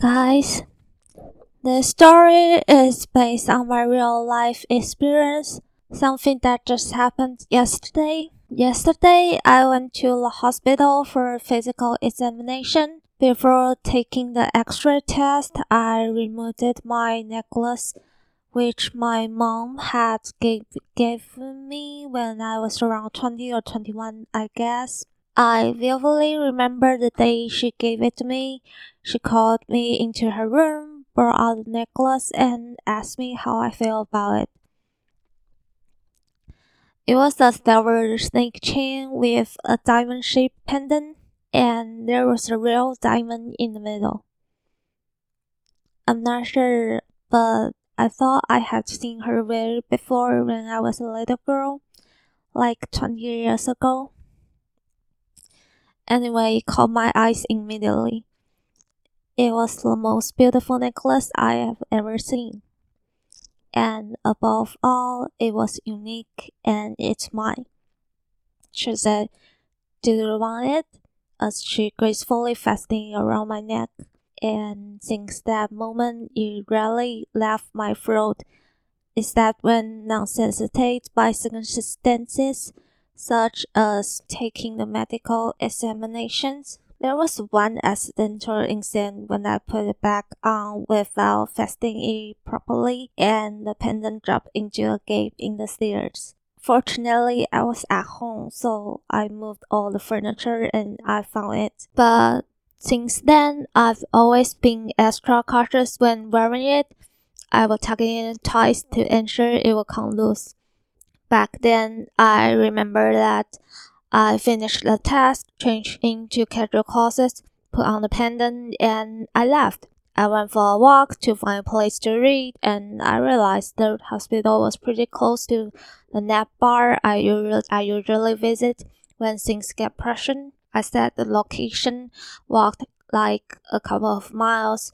Guys, the story is based on my real life experience, something that just happened yesterday. Yesterday, I went to the hospital for a physical examination. Before taking the x-ray test, I removed my necklace which my mom had gave, given me when I was around 20 or 21, I guess. I vividly remember the day she gave it to me. She called me into her room, brought out the necklace, and asked me how I feel about it. It was a silver snake chain with a diamond shaped pendant, and there was a real diamond in the middle. I'm not sure, but I thought I had seen her wear it before when I was a little girl, like 20 years ago. Anyway, it caught my eyes immediately. It was the most beautiful necklace I have ever seen. And above all, it was unique and it's mine. She said, Do you want it? As she gracefully fastened it around my neck and since that moment it rarely left my throat, Is that when necessitated by circumstances such as taking the medical examinations. There was one accidental incident when I put it back on without fastening it properly and the pendant dropped into a gap in the stairs. Fortunately, I was at home, so I moved all the furniture and I found it. But since then, I've always been extra cautious when wearing it. I will tuck it in twice to ensure it will come loose. Back then, I remember that I finished the test, changed into casual clothes, put on the pendant, and I left. I went for a walk to find a place to read, and I realized the hospital was pretty close to the nap bar I usually, I usually visit when things get pressured. I set the location, walked like a couple of miles,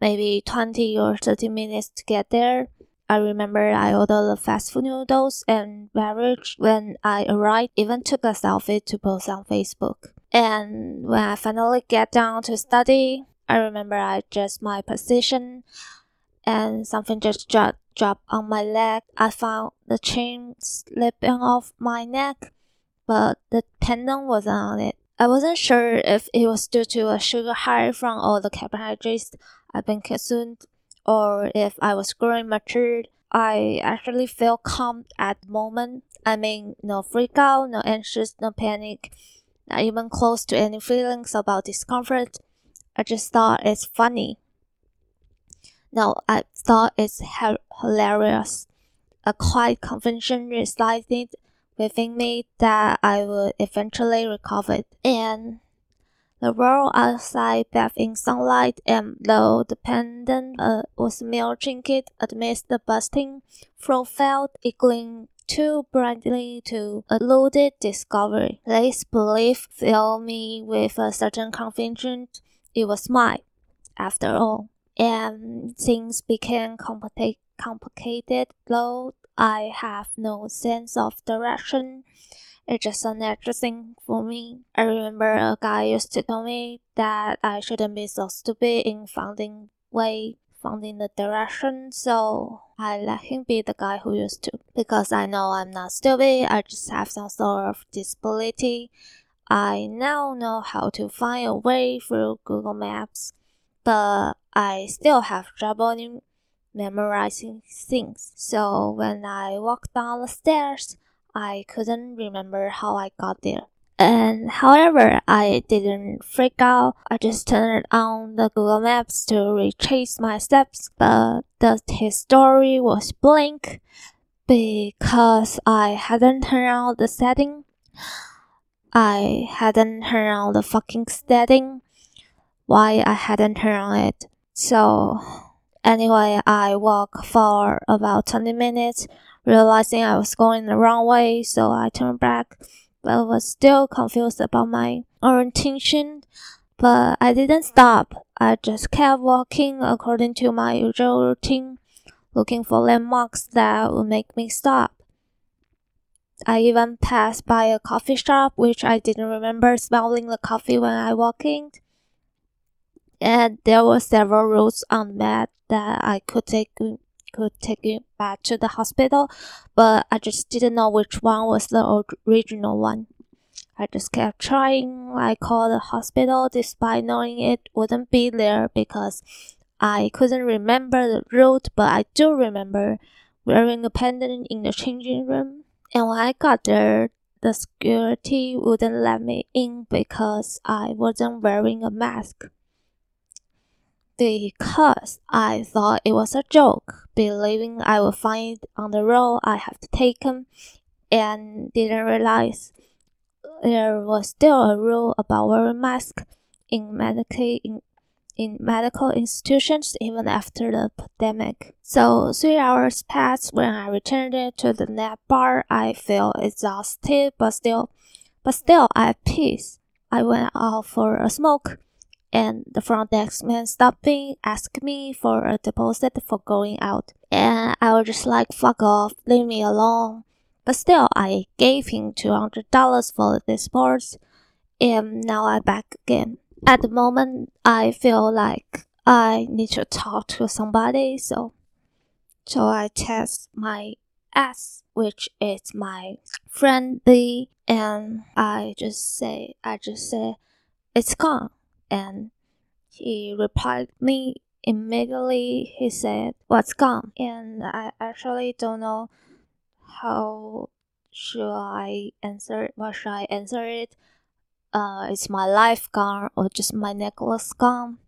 maybe 20 or 30 minutes to get there. I remember I ordered the fast food noodles and beverage when I arrived, even took a selfie to post on Facebook. And when I finally get down to study, I remember I adjust my position and something just dropped, dropped on my leg. I found the chain slipping off my neck, but the pendant wasn't on it. I wasn't sure if it was due to a sugar high from all the carbohydrates I've been consumed or if I was growing matured. I actually felt calm at the moment. I mean, no freak out, no anxious, no panic, not even close to any feelings about discomfort. I just thought it's funny. No, I thought it's hilarious. A quiet convention resided within me that I would eventually recover. And the world outside bathed in sunlight, and though the pendant uh, was mere trinket amidst the bursting profile, it gleamed too brightly to elude discovery. This belief filled me with a certain conviction it was mine, after all. And things became complicated, though I have no sense of direction. It's just a natural thing for me. I remember a guy used to tell me that I shouldn't be so stupid in finding way, finding the direction, so I let him be the guy who used to. Because I know I'm not stupid, I just have some sort of disability. I now know how to find a way through Google Maps, but I still have trouble in memorizing things. So when I walk down the stairs, I couldn't remember how I got there. And however, I didn't freak out. I just turned on the Google Maps to retrace my steps, but the history was blank because I hadn't turned on the setting. I hadn't turned on the fucking setting. Why I hadn't turned on it? So Anyway, I walked for about 20 minutes, realizing I was going the wrong way, so I turned back, but I was still confused about my orientation. But I didn't stop. I just kept walking according to my usual routine, looking for landmarks that would make me stop. I even passed by a coffee shop, which I didn't remember smelling the coffee when I walked in. and there were several routes on the map that I could take could take it back to the hospital, but I just didn't know which one was the original one. I just kept trying. I called the hospital despite knowing it wouldn't be there because I couldn't remember the route, but I do remember wearing a pendant in the changing room. And when I got there, the security wouldn't let me in because I wasn't wearing a mask. Because I thought it was a joke, believing I would find on the road I have to take him, and didn't realize there was still a rule about wearing masks in medical in in medical institutions even after the pandemic. So three hours passed when I returned to the net bar. I felt exhausted, but still, but still I had peace. I went out for a smoke, and the front desk man stopped me, asked me for a deposit for going out, and I was just like, "Fuck off, leave me alone." But still, I gave him two hundred dollars for the sports, and now I'm back again. At the moment I feel like I need to talk to somebody so so I test my S which is my friend friendly and I just say I just say it's gone and he replied me immediately he said what's gone and I actually don't know how should I answer what should I answer it uh, is my life gone or just my necklace gone?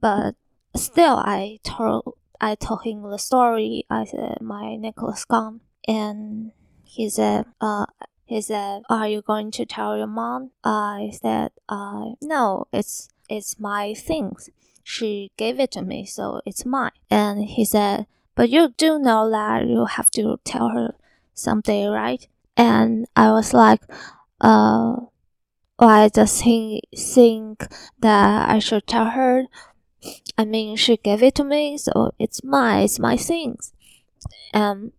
But still, I told I told him the story. I said my necklace gone, and he said, uh, he said, "Are you going to tell your mom?" I said, uh, "No, it's it's my things. She gave it to me, so it's mine." And he said, "But you do know that you have to tell her someday, right?" And I was like, "Uh, why does he think that I should tell her? I mean, she gave it to me, so it's mine. It's my things. Um.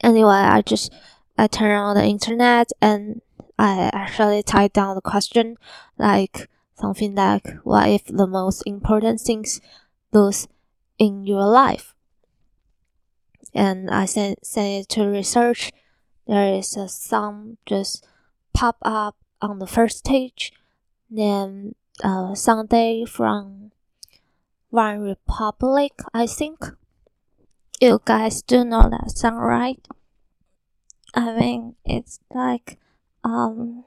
Anyway, I just I turned on the internet and I actually typed down the question, like something like, "What if the most important things lose in your life?" And I sent sent it to research. There is a song just pop up on the first stage, then uh, Sunday from One Republic, I think. You guys do know that song, right? I mean, it's like, um,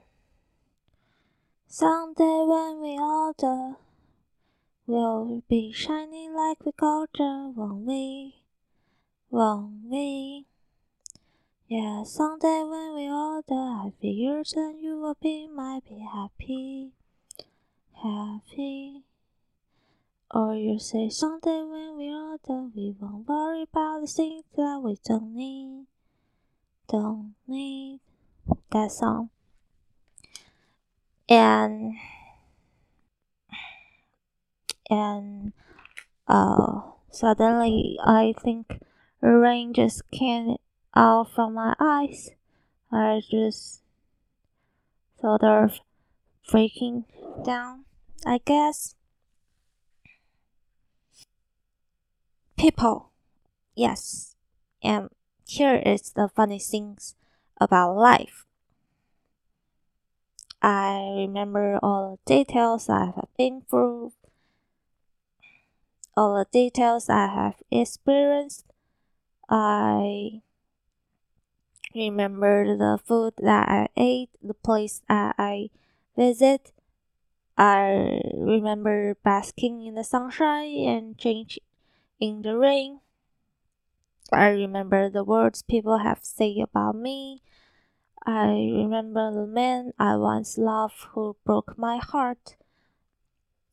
someday when we older, we'll be shining like we gold, won't we? Won't we? Yeah, someday when we older, I figure that you will be might be happy, happy. Or you say someday when we older, we won't worry about the things that we don't need, don't need. That song. And and uh, suddenly I think rain just came out from my eyes. I just sort of breaking down, I guess. People, yes, and here is the funny things about life. I remember all the details I have been through, all the details I have experienced. I remember the food that I ate, the place that I visit. I remember basking in the sunshine and changing in the rain. I remember the words people have said about me. I remember the man I once loved who broke my heart.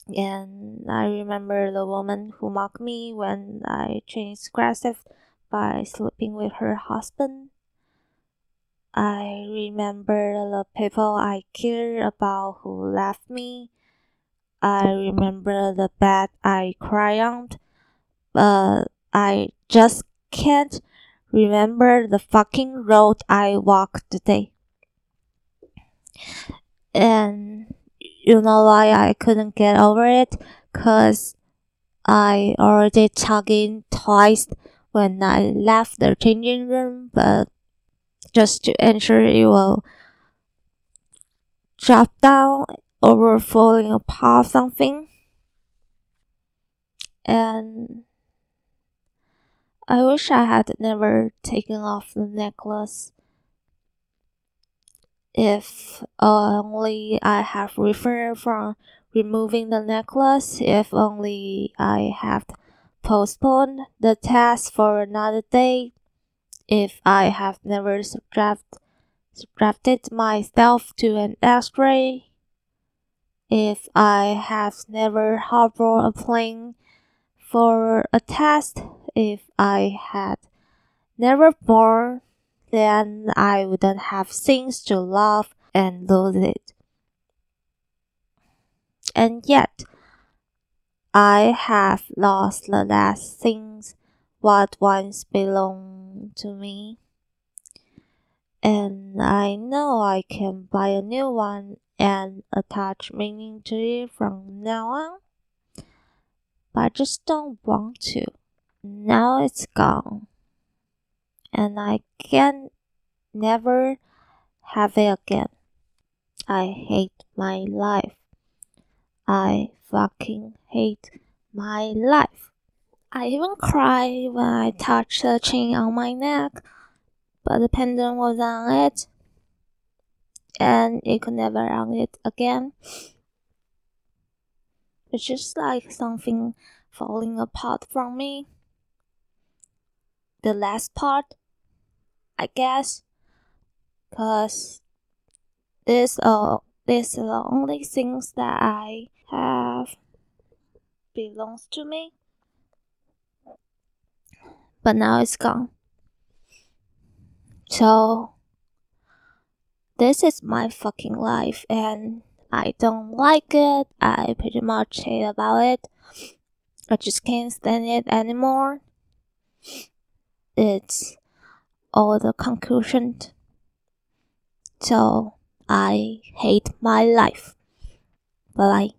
And I remember the woman who mocked me when I aggressive by sleeping with her husband. I remember the people I cared about who left me. I remember the bed I cried on, but I just can't remember the fucking road I walked today. And you know why I couldn't get over it? Cause I already tugging twice when I left the changing room, but just to ensure it will drop down over falling apart something. And I wish I had never taken off the necklace. If only I have refrained from removing the necklace, if only I have postponed the test for another day, if I have never subjected myself to an x-ray, if I have never harbored a plane for a test, if I had never born, then I wouldn't have things to love and lose it. And yet, I have lost the last things what once belonged to me. And I know I can buy a new one and attach meaning to it from now on. But I just don't want to. Now it's gone. And I can never have it again. I hate my life. I fucking hate my life. I even cry when I touch the chain on my neck, but the pendant was on it and it could never on it again. It's just like something falling apart from me. The last part, I guess, cause this uh this is the only things that I have belongs to me. But now it's gone. So this is my fucking life and I don't like it. I pretty much hate about it. I just can't stand it anymore. It's all the conclusion. So I hate my life. Bye.